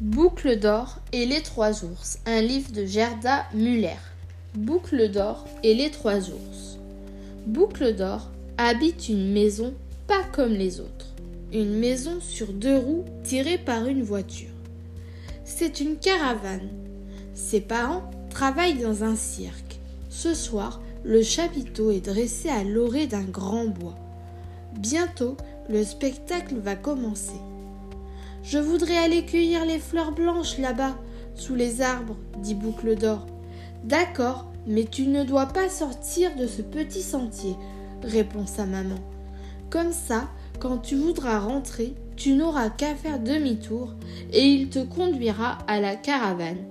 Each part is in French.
Boucle d'or et les trois ours, un livre de Gerda Muller. Boucle d'or et les trois ours. Boucle d'or habite une maison pas comme les autres. Une maison sur deux roues tirée par une voiture. C'est une caravane. Ses parents travaillent dans un cirque. Ce soir, le chapiteau est dressé à l'orée d'un grand bois. Bientôt, le spectacle va commencer. Je voudrais aller cueillir les fleurs blanches là-bas, sous les arbres, dit Boucle d'Or. D'accord, mais tu ne dois pas sortir de ce petit sentier, répond sa maman. Comme ça, quand tu voudras rentrer, tu n'auras qu'à faire demi-tour et il te conduira à la caravane.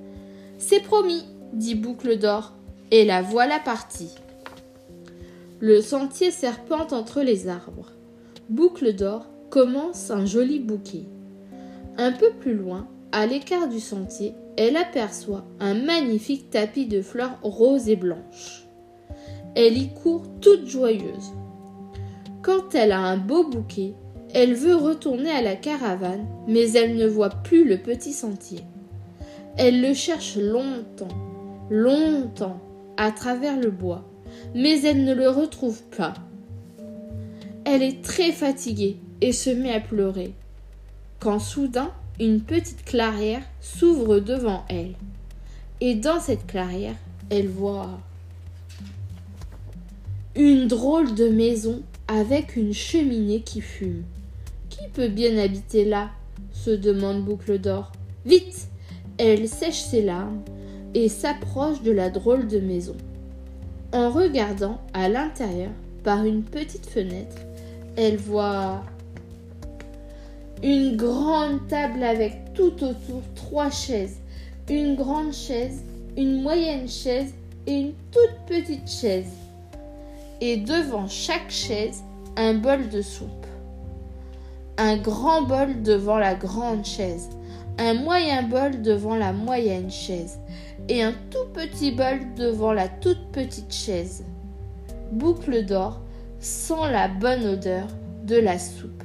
C'est promis, dit Boucle d'Or, et la voilà partie. Le sentier serpente entre les arbres. Boucle d'Or commence un joli bouquet. Un peu plus loin, à l'écart du sentier, elle aperçoit un magnifique tapis de fleurs roses et blanches. Elle y court toute joyeuse. Quand elle a un beau bouquet, elle veut retourner à la caravane, mais elle ne voit plus le petit sentier. Elle le cherche longtemps, longtemps, à travers le bois, mais elle ne le retrouve pas. Elle est très fatiguée et se met à pleurer quand soudain une petite clairière s'ouvre devant elle. Et dans cette clairière, elle voit une drôle de maison avec une cheminée qui fume. Qui peut bien habiter là? se demande Boucle d'Or. Vite Elle sèche ses larmes et s'approche de la drôle de maison. En regardant à l'intérieur par une petite fenêtre, elle voit une grande table avec tout autour trois chaises, une grande chaise, une moyenne chaise et une toute petite chaise. Et devant chaque chaise, un bol de soupe. Un grand bol devant la grande chaise, un moyen bol devant la moyenne chaise et un tout petit bol devant la toute petite chaise. Boucle d'or sent la bonne odeur de la soupe.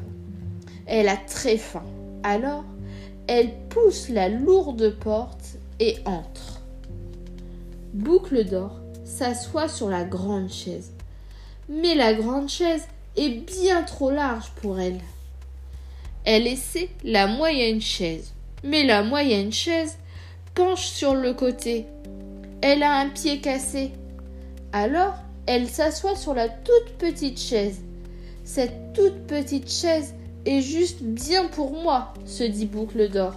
Elle a très faim. Alors, elle pousse la lourde porte et entre. Boucle d'or s'assoit sur la grande chaise. Mais la grande chaise est bien trop large pour elle. Elle essaie la moyenne chaise. Mais la moyenne chaise penche sur le côté. Elle a un pied cassé. Alors, elle s'assoit sur la toute petite chaise. Cette toute petite chaise est juste bien pour moi, se dit Boucle d'Or.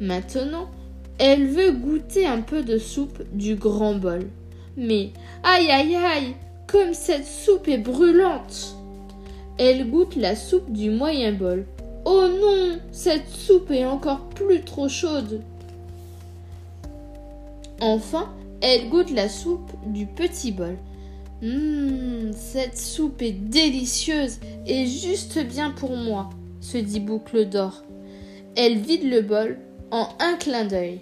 Maintenant, elle veut goûter un peu de soupe du grand bol. Mais aïe aïe aïe, comme cette soupe est brûlante. Elle goûte la soupe du moyen bol. Oh non, cette soupe est encore plus trop chaude. Enfin, elle goûte la soupe du petit bol. Hum, cette soupe est délicieuse et juste bien pour moi, se dit Boucle d'Or. Elle vide le bol en un clin d'œil.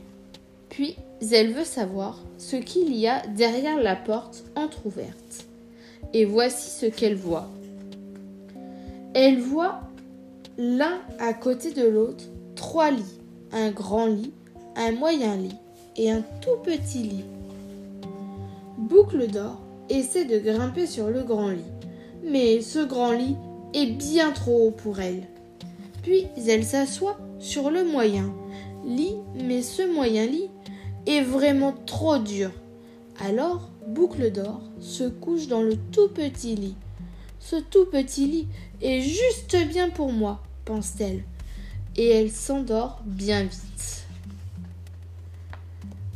Puis elle veut savoir ce qu'il y a derrière la porte entr'ouverte. Et voici ce qu'elle voit. Elle voit l'un à côté de l'autre trois lits, un grand lit, un moyen lit et un tout petit lit. Boucle d'or essaie de grimper sur le grand lit. Mais ce grand lit est bien trop haut pour elle. Puis elle s'assoit sur le moyen lit, mais ce moyen lit est vraiment trop dur. Alors, Boucle d'Or se couche dans le tout petit lit. Ce tout petit lit est juste bien pour moi, pense-t-elle, et elle s'endort bien vite.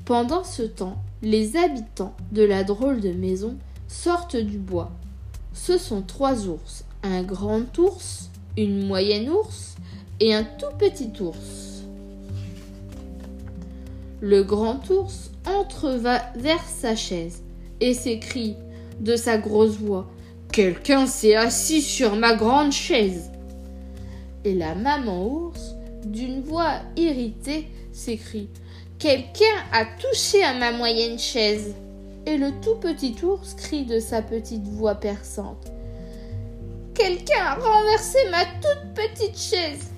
Pendant ce temps, les habitants de la drôle de maison sortent du bois. Ce sont trois ours, un grand ours, une moyenne ours et un tout petit ours. Le grand ours entre vers sa chaise et s'écrie de sa grosse voix Quelqu'un s'est assis sur ma grande chaise. Et la maman ours, d'une voix irritée, s'écrie Quelqu'un a touché à ma moyenne chaise. Et le tout petit ours crie de sa petite voix perçante. Quelqu'un a renversé ma toute petite chaise.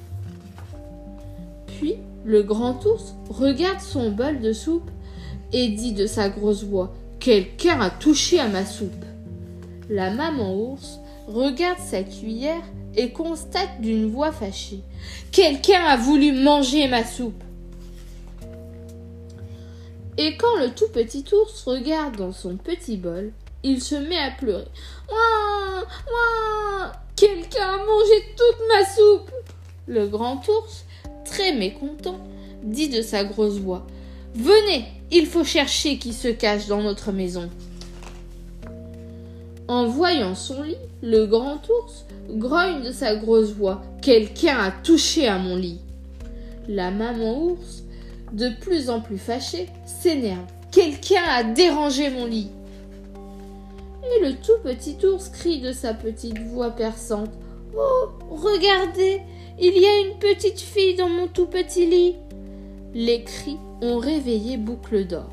Puis Le grand ours regarde son bol de soupe et dit de sa grosse voix Quelqu'un a touché à ma soupe. La maman ours regarde sa cuillère et constate d'une voix fâchée Quelqu'un a voulu manger ma soupe. Et quand le tout petit ours regarde dans son petit bol, il se met à pleurer. Ouah, ouah, quelqu'un a mangé toute ma soupe. Le grand ours, très mécontent, dit de sa grosse voix Venez, il faut chercher qui se cache dans notre maison. En voyant son lit, le grand ours grogne de sa grosse voix Quelqu'un a touché à mon lit. La maman ours, de plus en plus fâchée, s'énerve. Quelqu'un a dérangé mon lit. Et le tout petit ours crie de sa petite voix perçante Oh, regardez, il y a une petite fille dans mon tout petit lit. Les cris ont réveillé Boucle d'Or.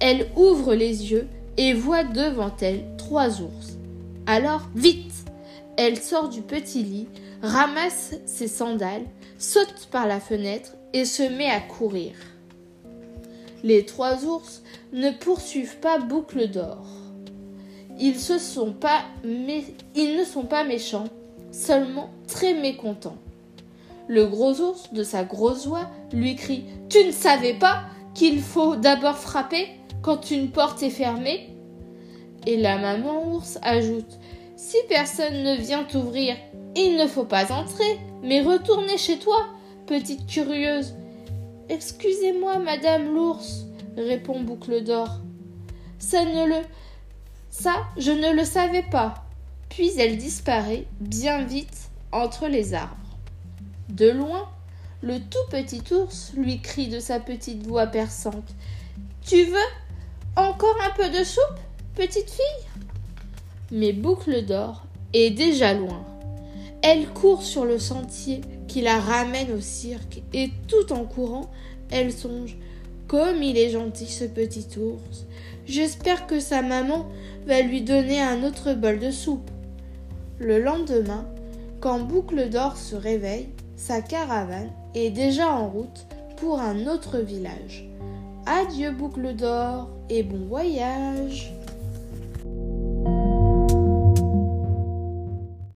Elle ouvre les yeux et voit devant elle trois ours. Alors, vite Elle sort du petit lit, ramasse ses sandales, saute par la fenêtre et se met à courir. Les trois ours ne poursuivent pas Boucle d'Or. Ils, ne sont pas méchants, seulement très mécontents. Le gros ours, de sa grosse voix, lui crie Tu ne savais pas qu'il faut d'abord frapper quand une porte est fermée? Et la maman ours ajoute Si personne ne vient t'ouvrir, il ne faut pas entrer, mais retourner chez toi, petite curieuse. Excusez-moi, madame l'ours, répond Boucle d'Or. Ça ne le. Ça, je ne le savais pas. Puis elle disparaît bien vite entre les arbres. De loin, le tout petit ours lui crie de sa petite voix perçante Tu veux encore un peu de soupe, petite fille? Mais Boucle d'Or est déjà loin. Elle court sur le sentier qui la ramène au cirque et tout en courant, elle songe Comme il est gentil ce petit ours. J'espère que sa maman va lui donner un autre bol de soupe. Le lendemain, quand Boucle d'Or se réveille, sa caravane est déjà en route pour un autre village. Adieu Boucle d'Or et bon voyage